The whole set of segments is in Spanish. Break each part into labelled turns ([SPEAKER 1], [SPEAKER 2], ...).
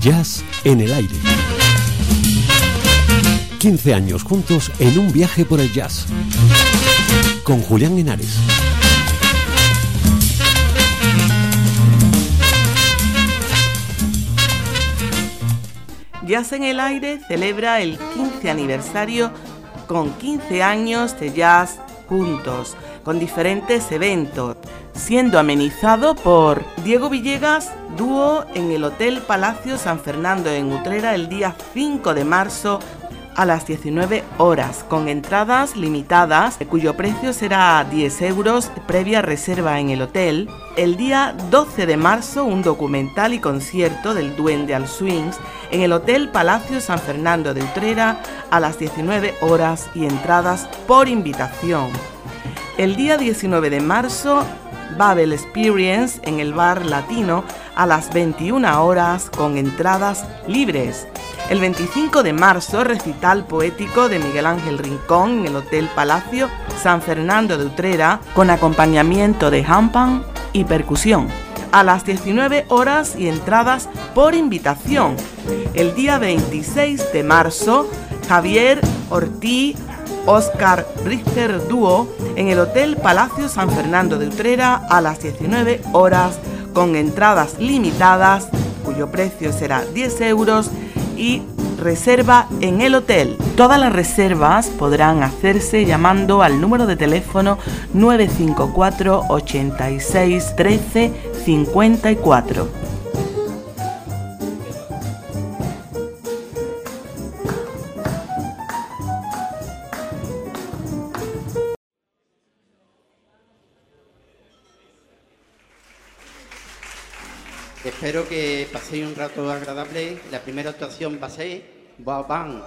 [SPEAKER 1] Jazz en el aire. 15 años juntos en un viaje por el jazz. Con Julián Henares.
[SPEAKER 2] Jazz en el aire celebra el 15 aniversario con 15 años de jazz juntos, con diferentes eventos siendo amenizado por Diego Villegas, dúo en el Hotel Palacio San Fernando en Utrera el día 5 de marzo a las 19 horas, con entradas limitadas, cuyo precio será 10 euros previa reserva en el hotel. El día 12 de marzo, un documental y concierto del Duende al Swings en el Hotel Palacio San Fernando de Utrera a las 19 horas y entradas por invitación. El día 19 de marzo, Babel Experience en el bar latino a las 21 horas con entradas libres. El 25 de marzo, recital poético de Miguel Ángel Rincón en el Hotel Palacio San Fernando de Utrera con acompañamiento de hampan y percusión. A las 19 horas y entradas por invitación. El día 26 de marzo, Javier Ortiz Oscar Richter Dúo en el Hotel Palacio San Fernando de Utrera a las 19 horas con entradas limitadas cuyo precio será 10 euros y reserva en el hotel. Todas las reservas podrán hacerse llamando al número de teléfono 954 86 13 54.
[SPEAKER 3] Espero que paséis un rato agradable. La primera actuación va a ser Bang.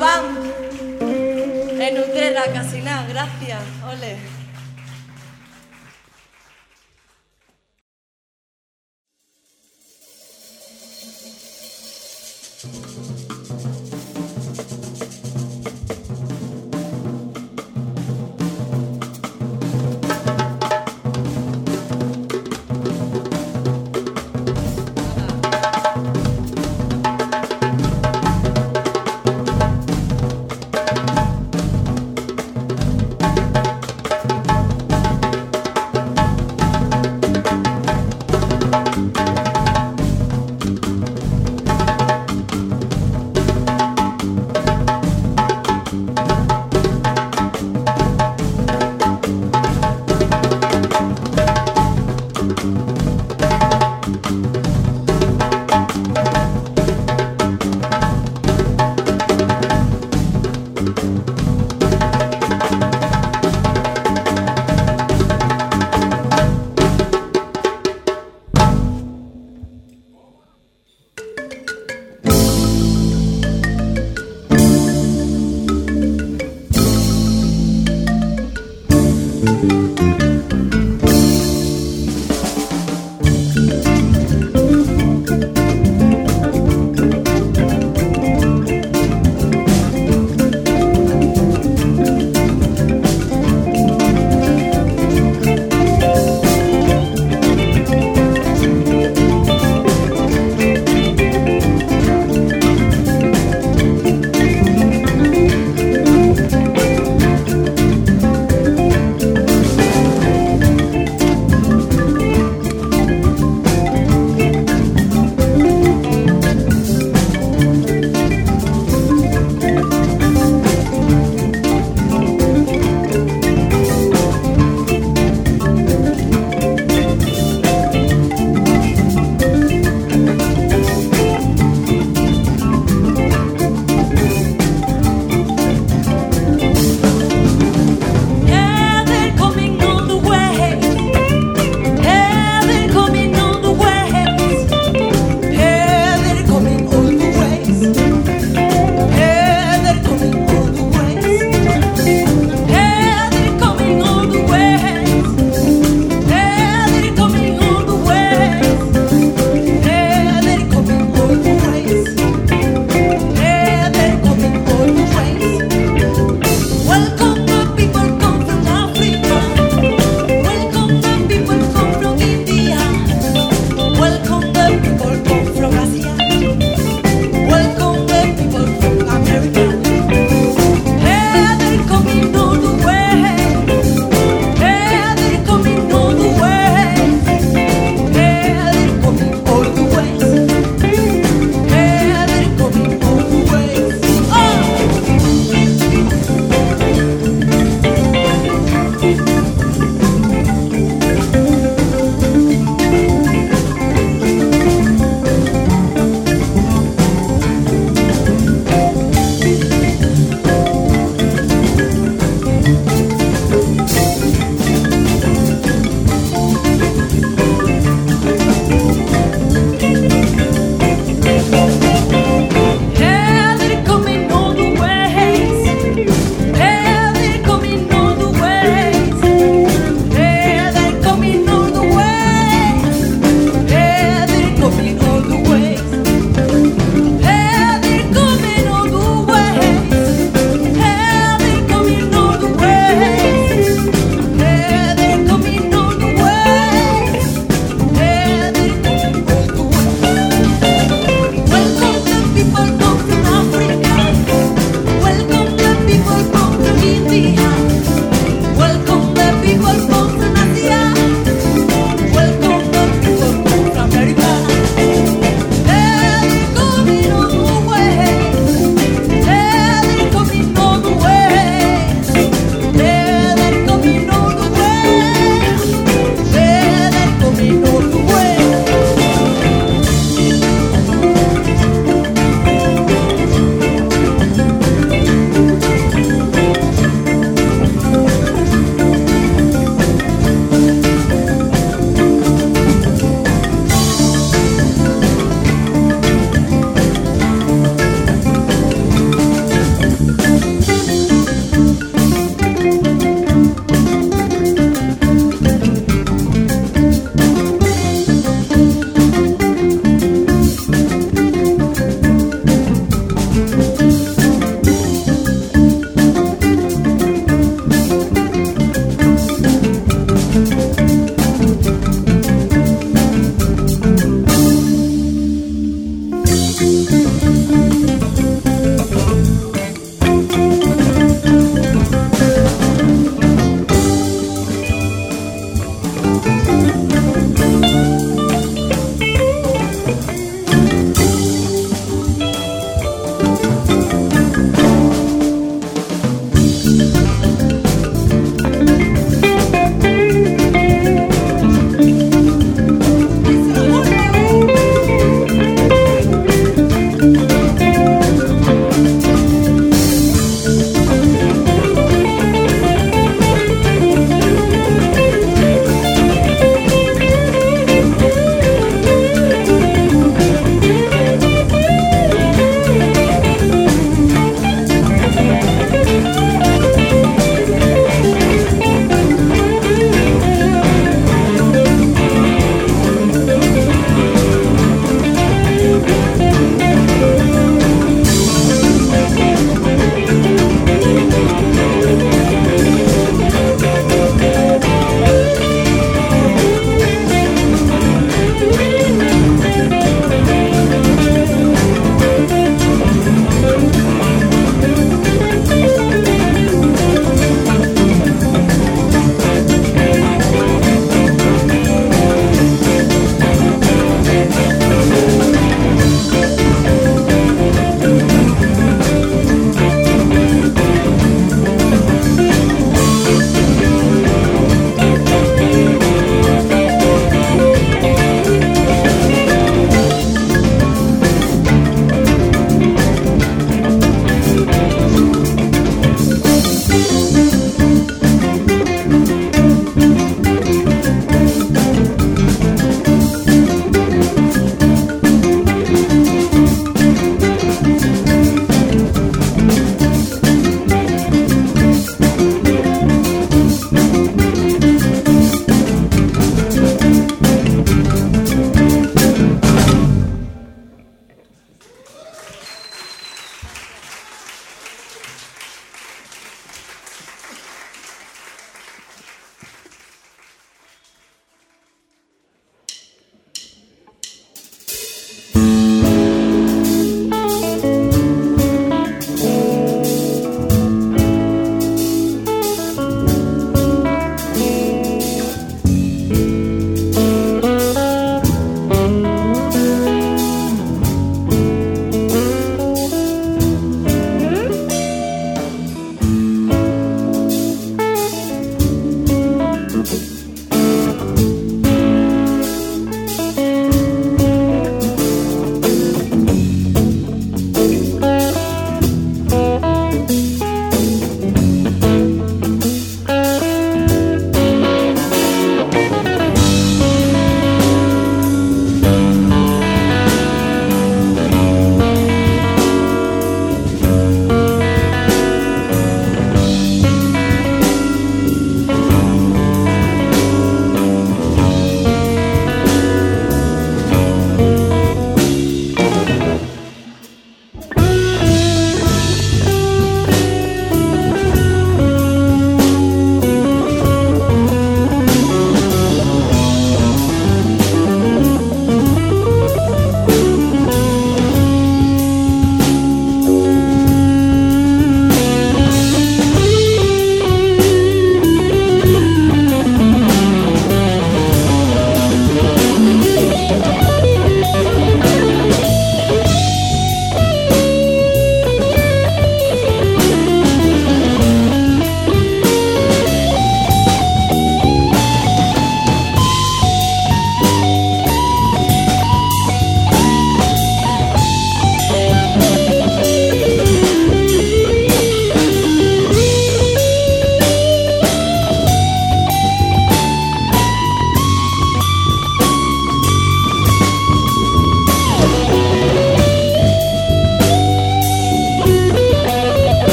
[SPEAKER 4] Somos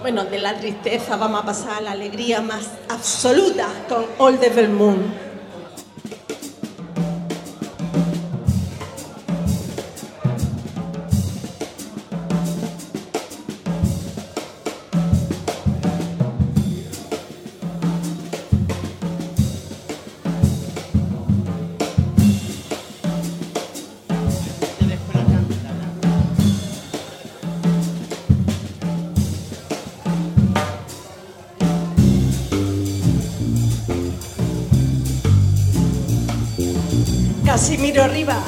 [SPEAKER 4] Bueno, de la tristeza vamos a pasar a la alegría más absoluta con All the Moon. Casimiro Rivas. I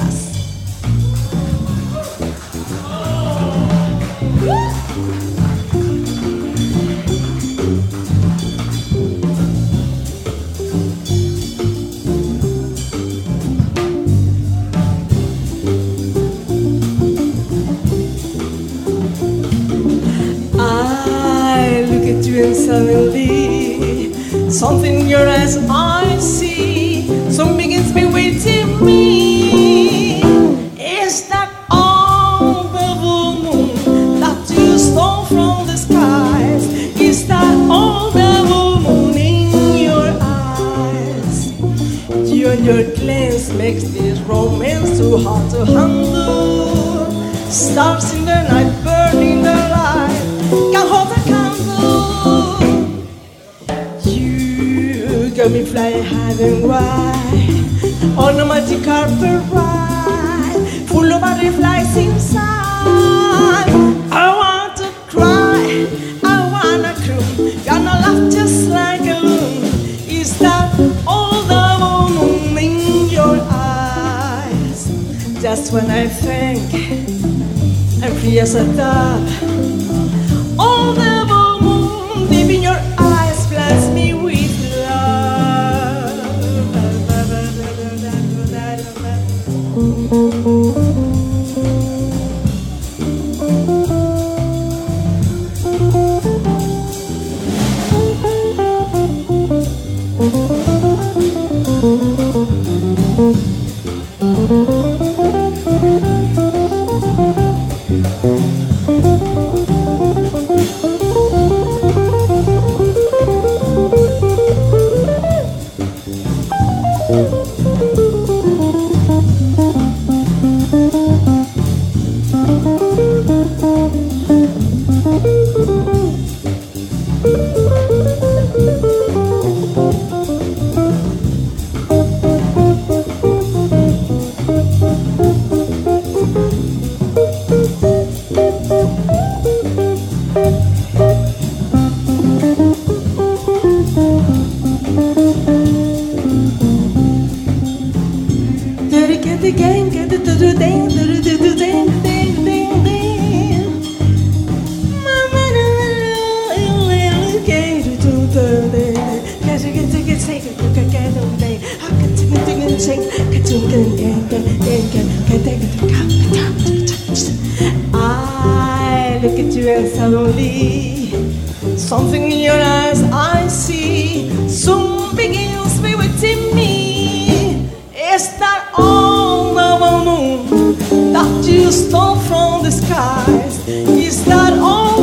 [SPEAKER 4] you stole from the skies? Is that all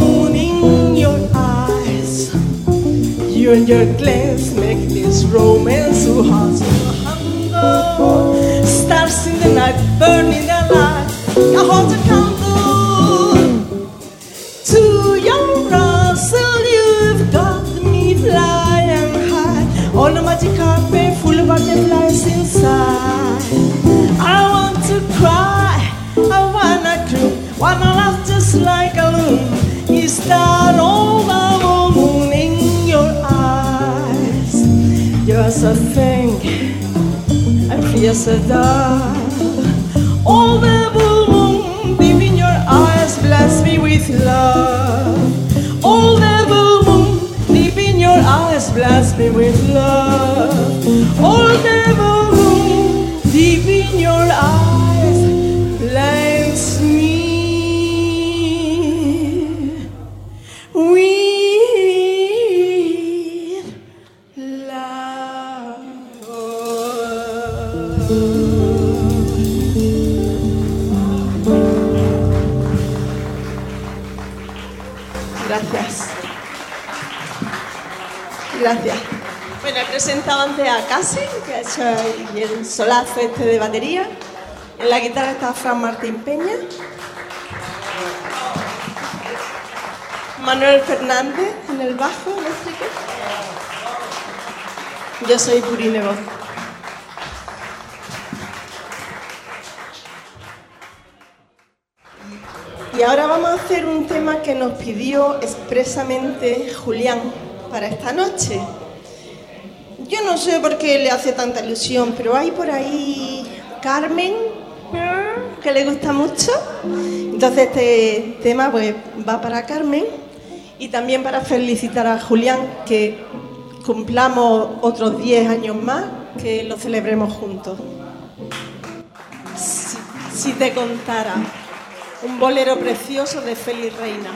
[SPEAKER 4] moon in your eyes? You and your glance make this romance so to handle. Stars in the night, burning light. I hold a candle to your Russell. You've got me flying high on a magic carpet full of butterflies cry, wanna laugh just like a loon. Is that all the moon in your eyes? You're a thing, I feel a dove. All the moon deep in your eyes bless me with love. All the moon deep in your eyes bless me with love. All the ahí el solazo este de batería. En la guitarra está Fran Martín Peña. Manuel Fernández en el bajo eléctrico. Yo soy Purine Voz. Y ahora vamos a hacer un tema que nos pidió expresamente Julián para esta noche. Yo no sé por qué le hace tanta ilusión, pero hay por ahí Carmen, que le gusta mucho. Entonces este tema pues va para Carmen y también para felicitar a Julián que cumplamos otros 10 años más, que lo celebremos juntos. Si, si te contara un bolero precioso de Félix Reina.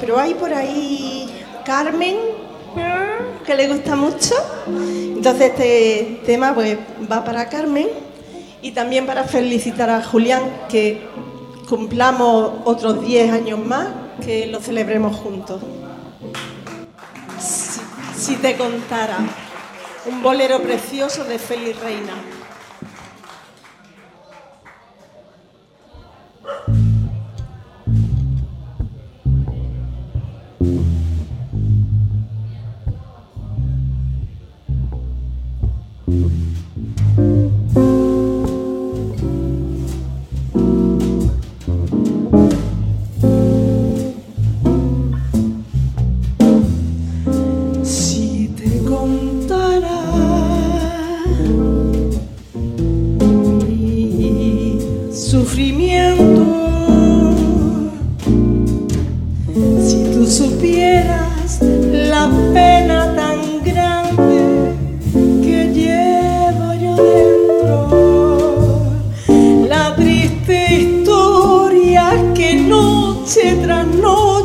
[SPEAKER 4] pero hay por ahí Carmen, que le gusta mucho. Entonces este tema pues va para Carmen y también para felicitar a Julián que cumplamos otros 10 años más, que lo celebremos juntos. Si, si te contara, un bolero precioso de Félix Reina.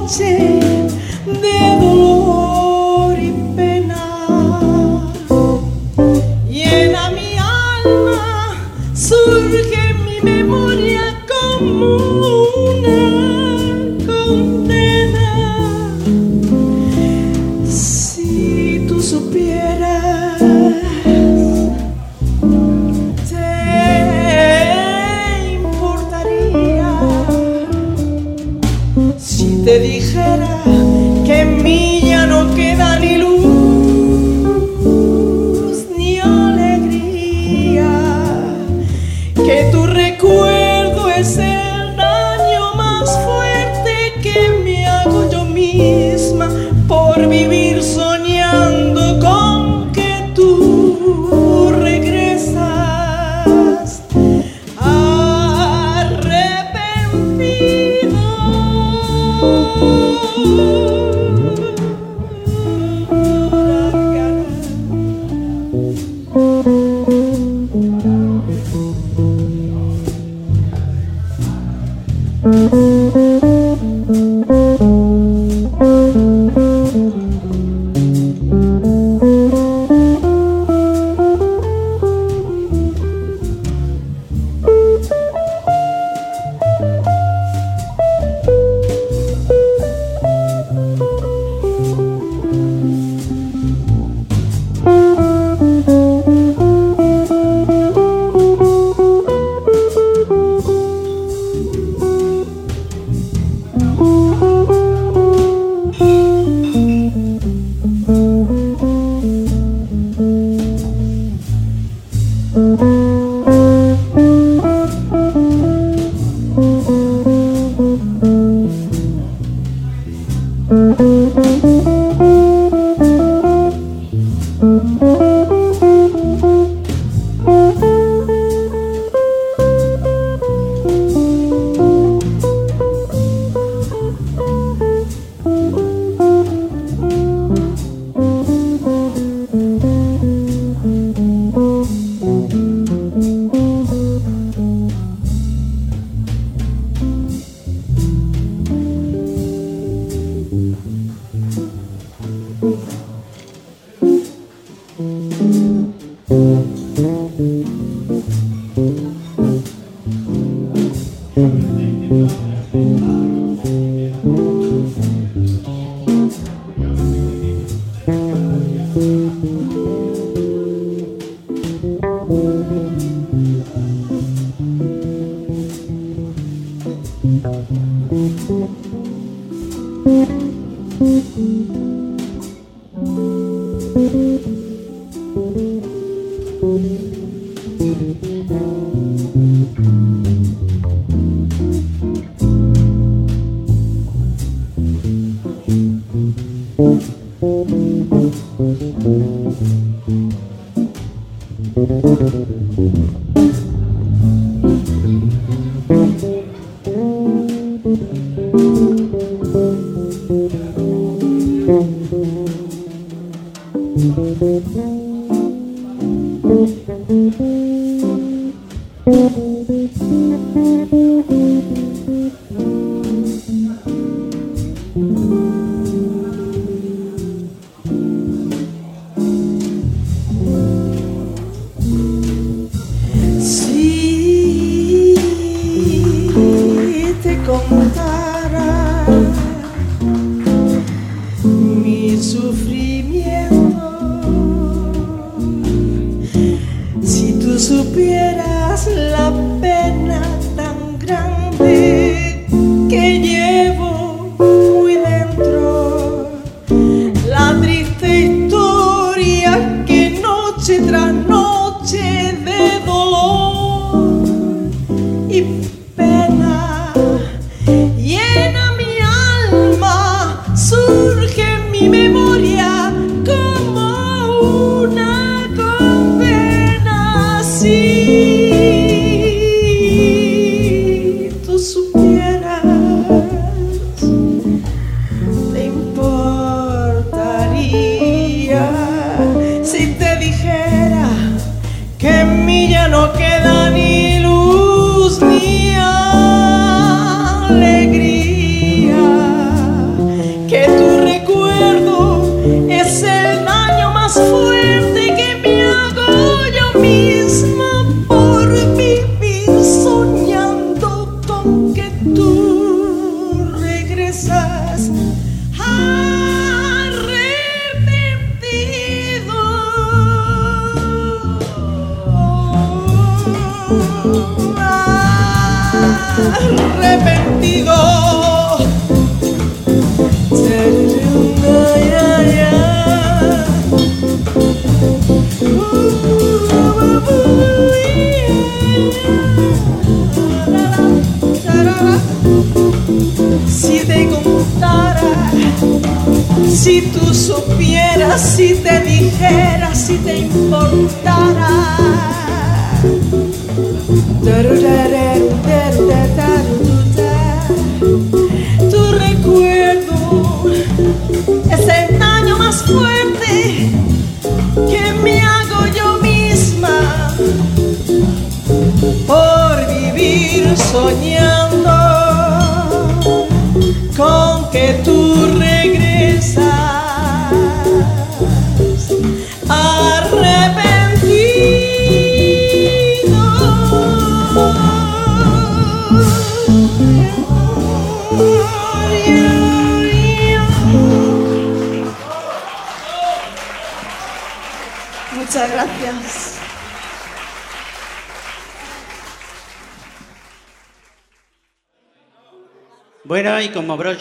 [SPEAKER 4] chances.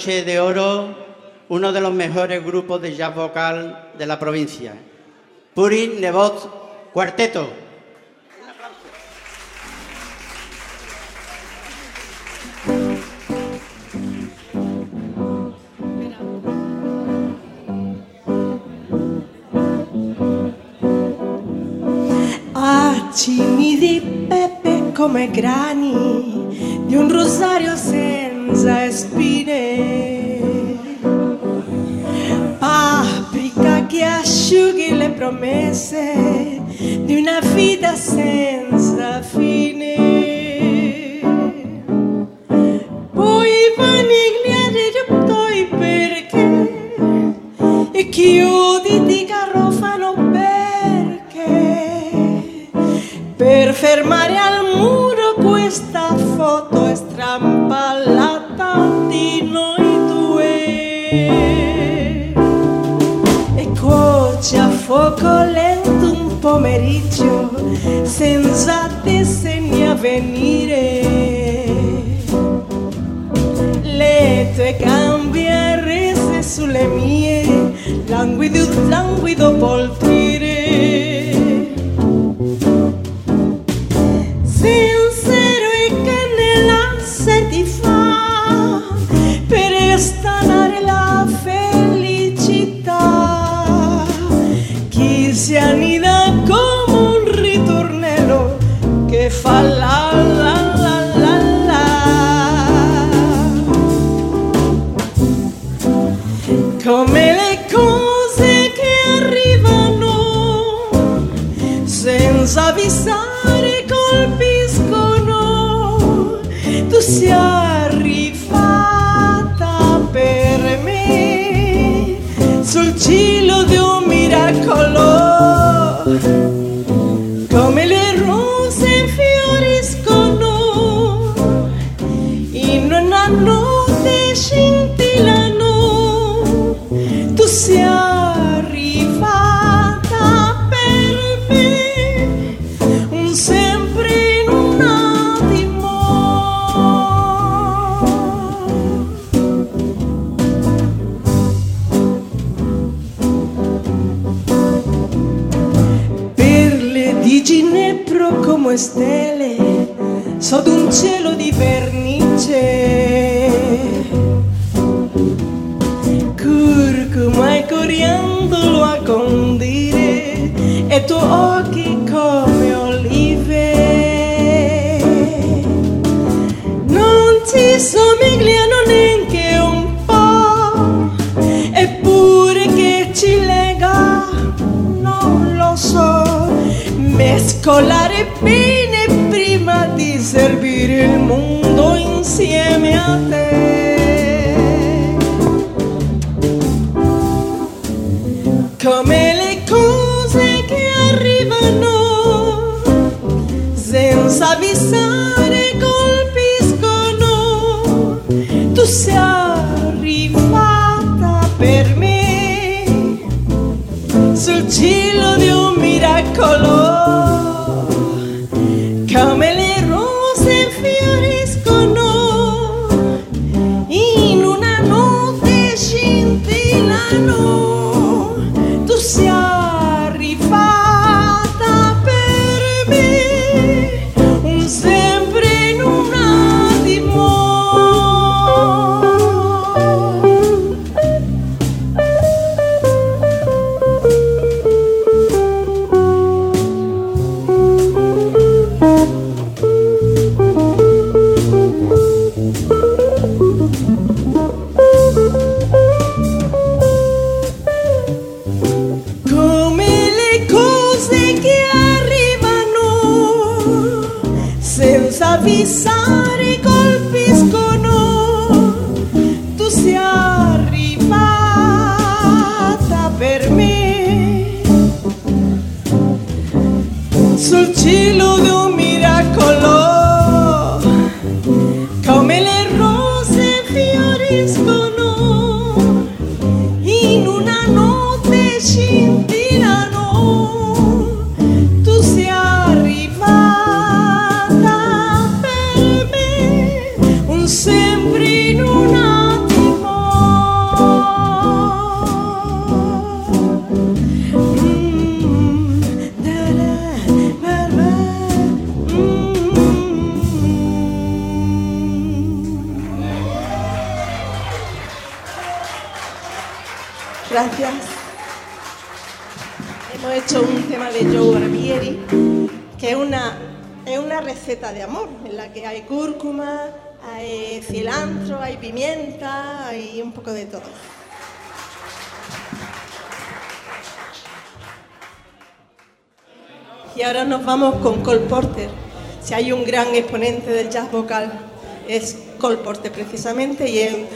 [SPEAKER 4] De Oro, uno de los mejores grupos de jazz vocal de la provincia. Purin Nebot Cuarteto. you sanguido, sanguido polvo. vamos con Cole Porter. Si hay un gran exponente del jazz vocal, es Cole Porter precisamente, y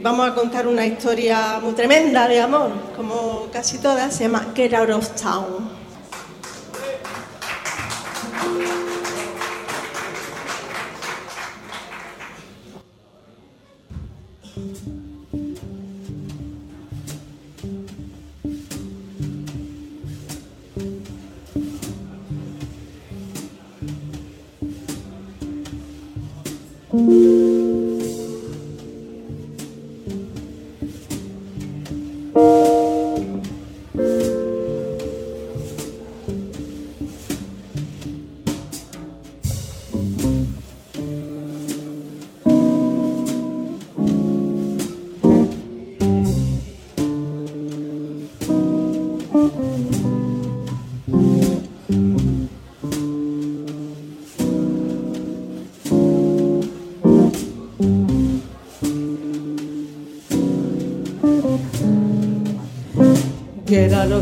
[SPEAKER 4] vamos a contar una historia muy tremenda de amor, como casi todas, se llama Get Out of Town.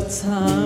[SPEAKER 5] time.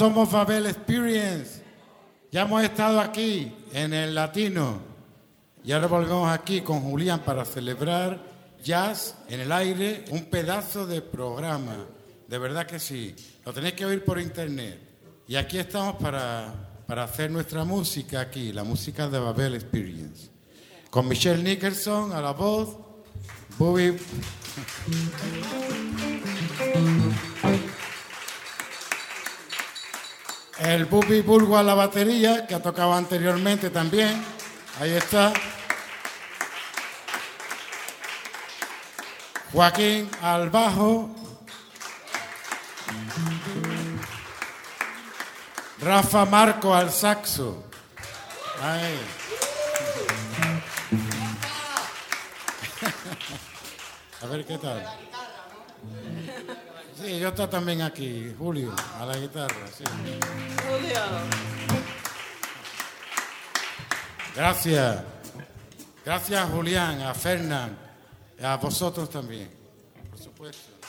[SPEAKER 5] Somos Babel Experience. Ya hemos estado aquí en el Latino y ahora volvemos aquí con Julián para celebrar jazz en el aire, un pedazo de programa. De verdad que sí. Lo tenéis que oír por internet. Y aquí estamos para, para hacer nuestra música aquí, la música de Babel Experience. Con Michelle Nicholson a la voz, Bobby. El Bubi Bulgo a la batería, que ha tocado anteriormente también. Ahí está. Joaquín al bajo. Rafa Marco al saxo. Ahí. A ver qué tal. Sí, yo está también aquí, Julio, a la guitarra, sí. Gracias. Gracias, Julián, a Fernán, a vosotros también, por supuesto.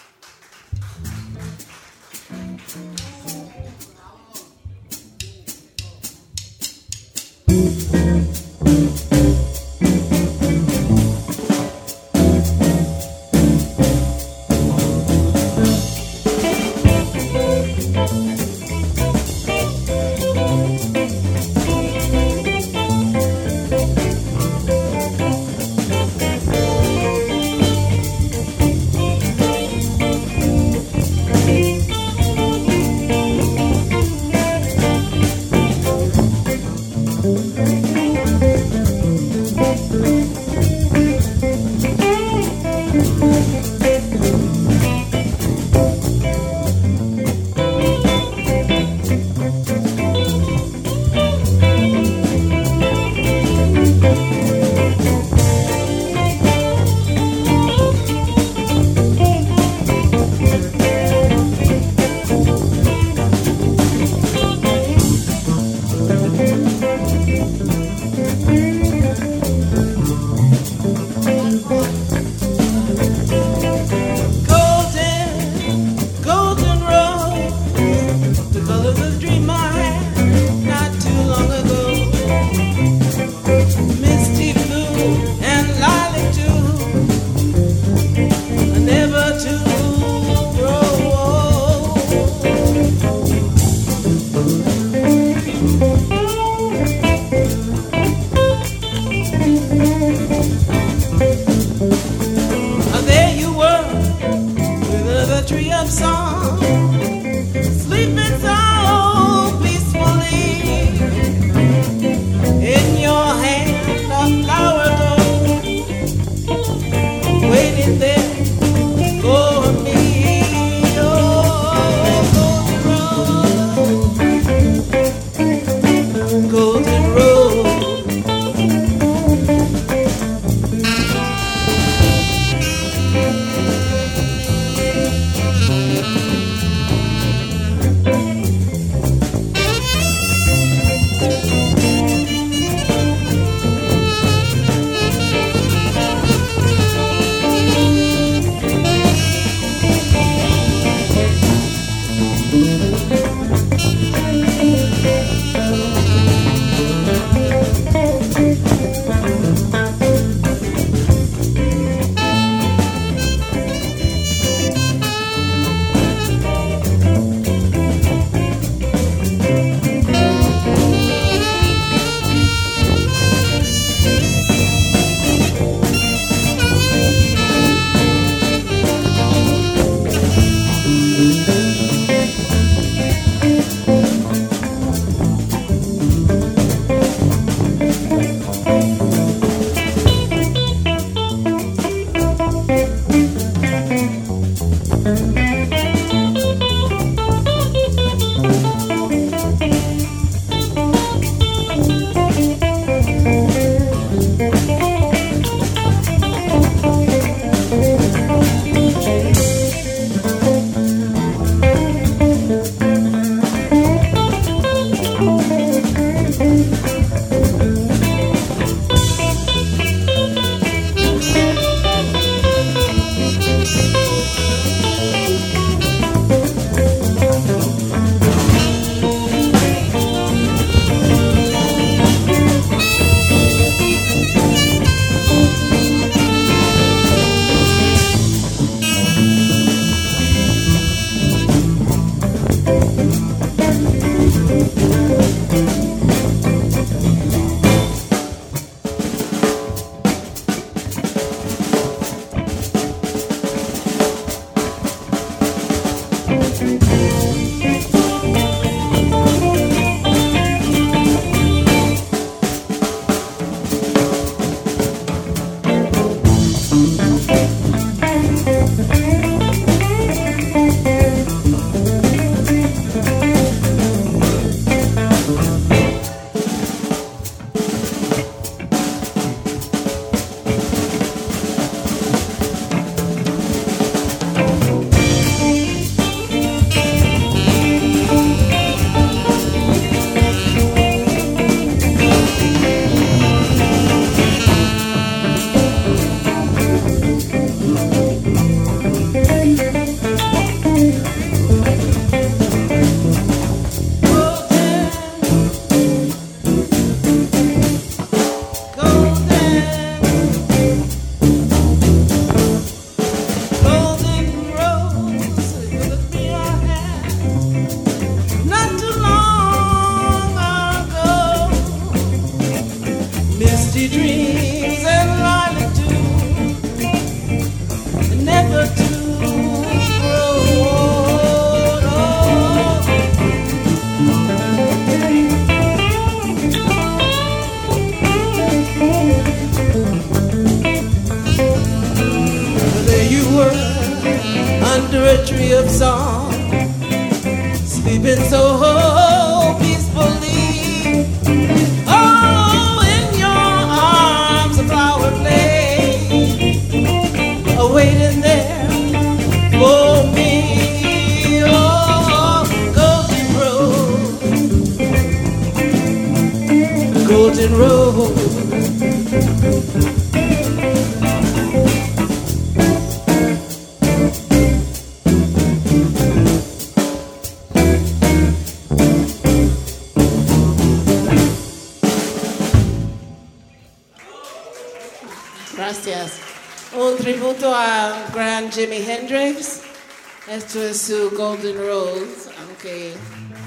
[SPEAKER 6] Esto su Golden rose aunque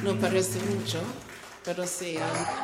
[SPEAKER 6] no parece mucho, pero sí.
[SPEAKER 7] Um,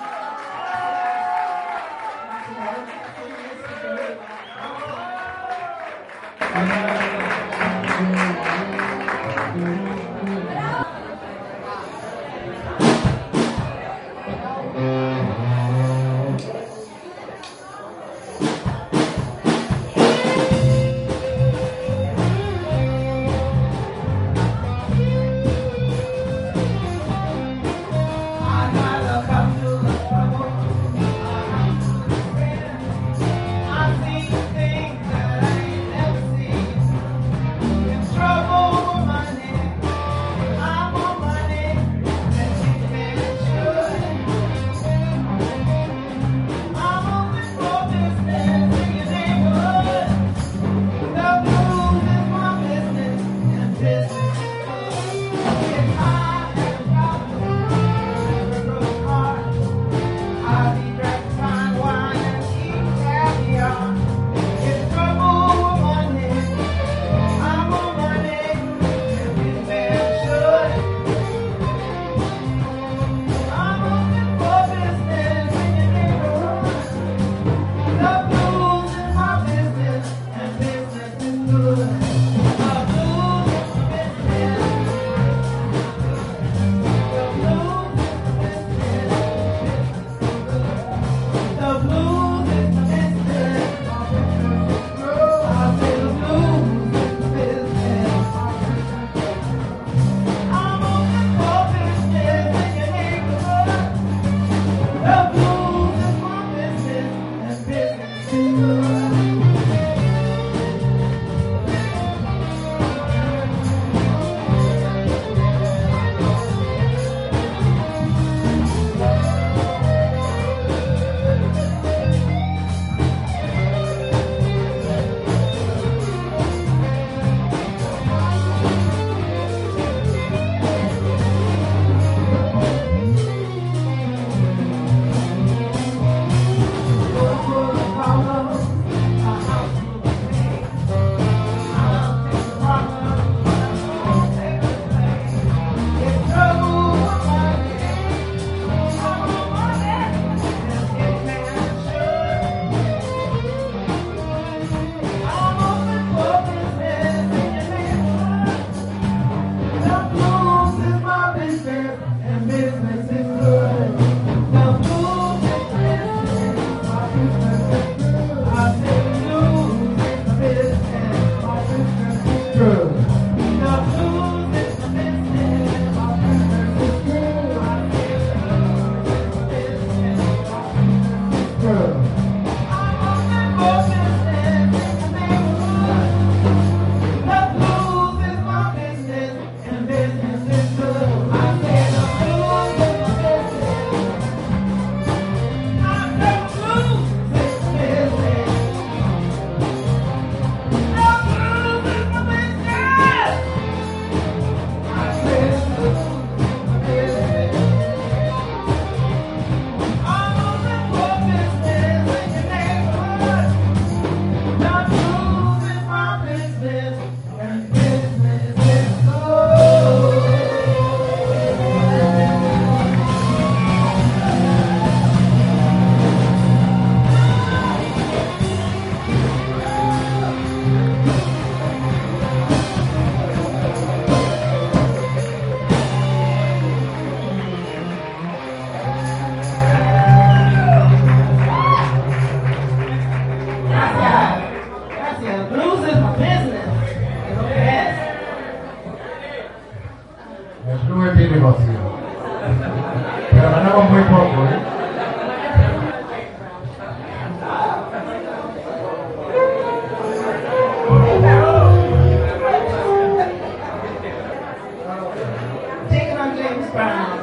[SPEAKER 7] Brown.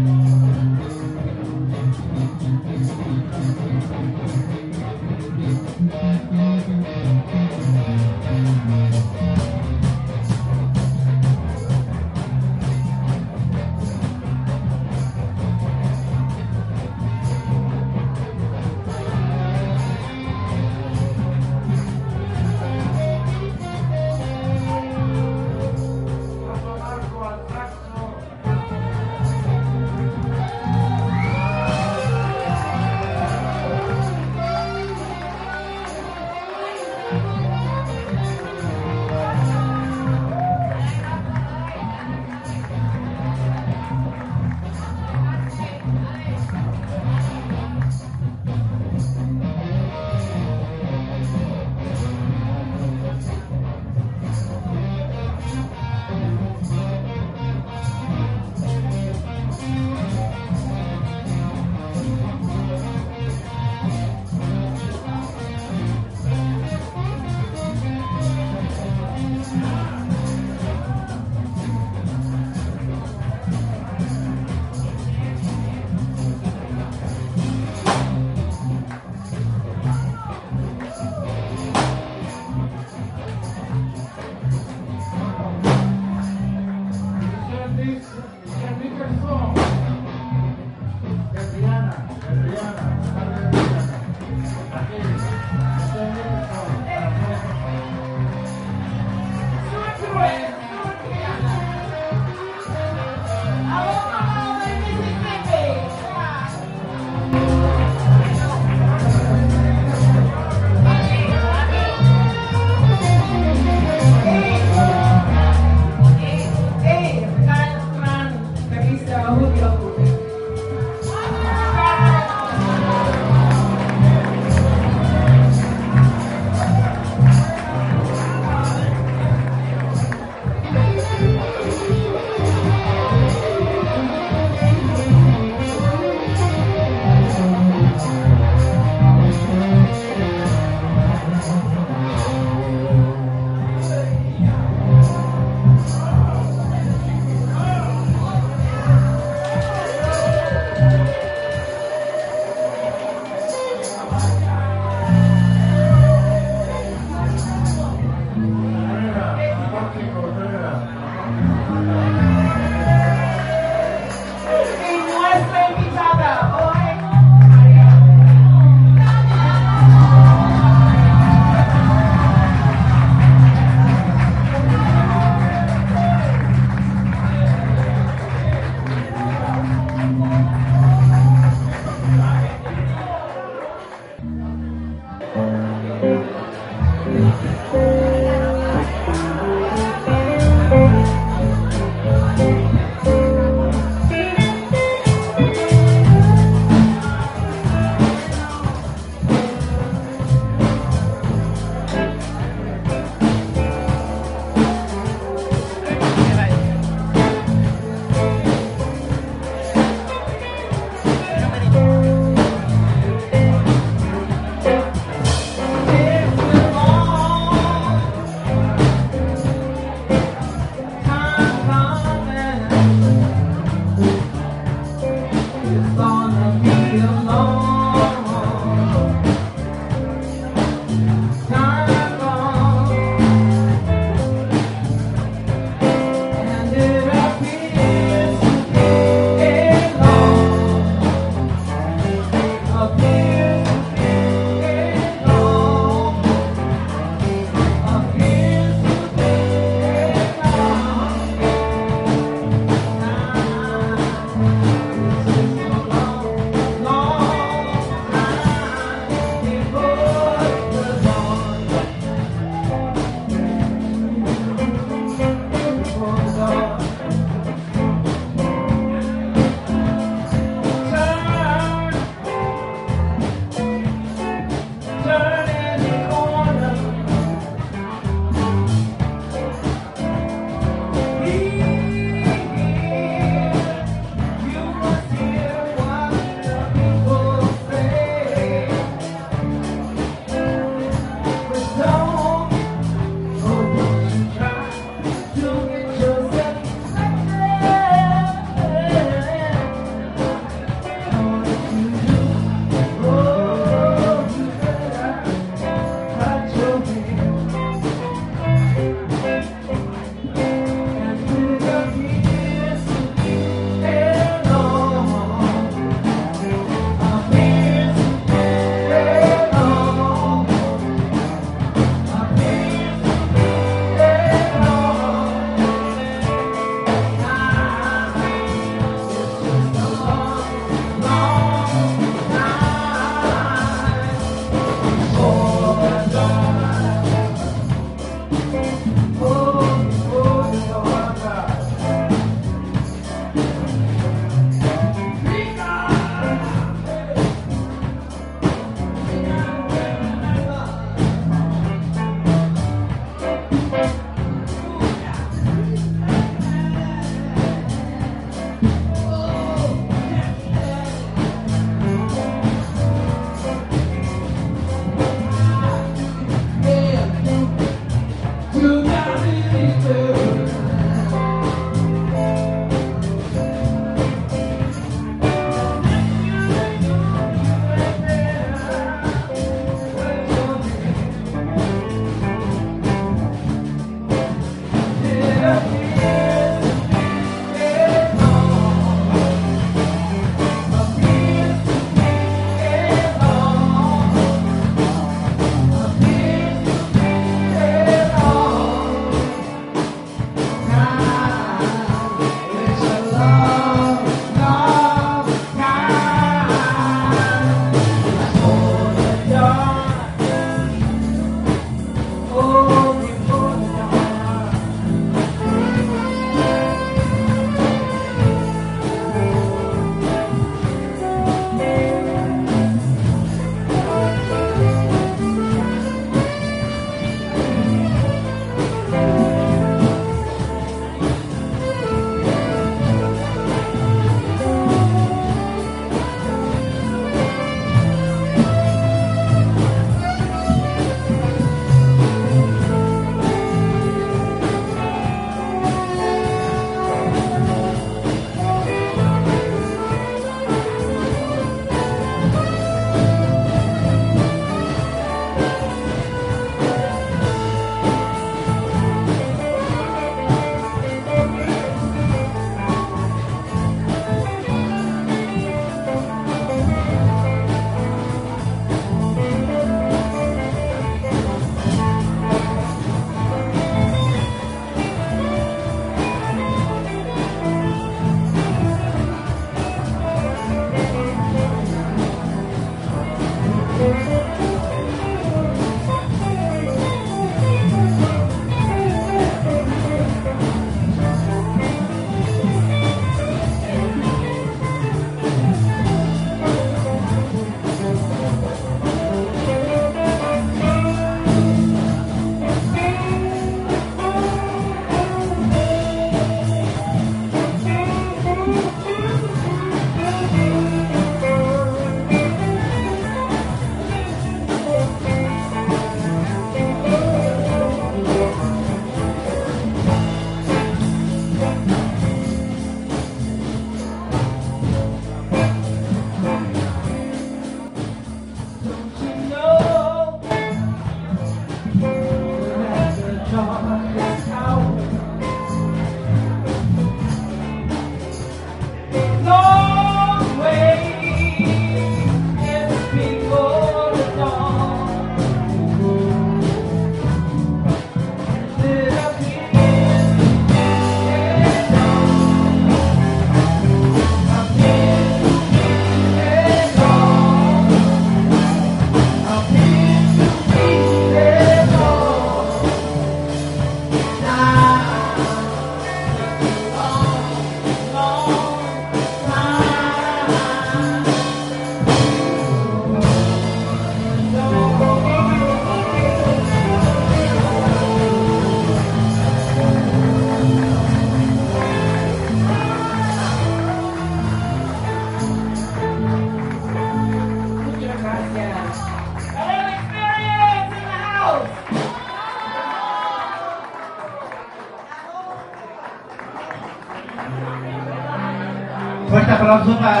[SPEAKER 7] Rasulullah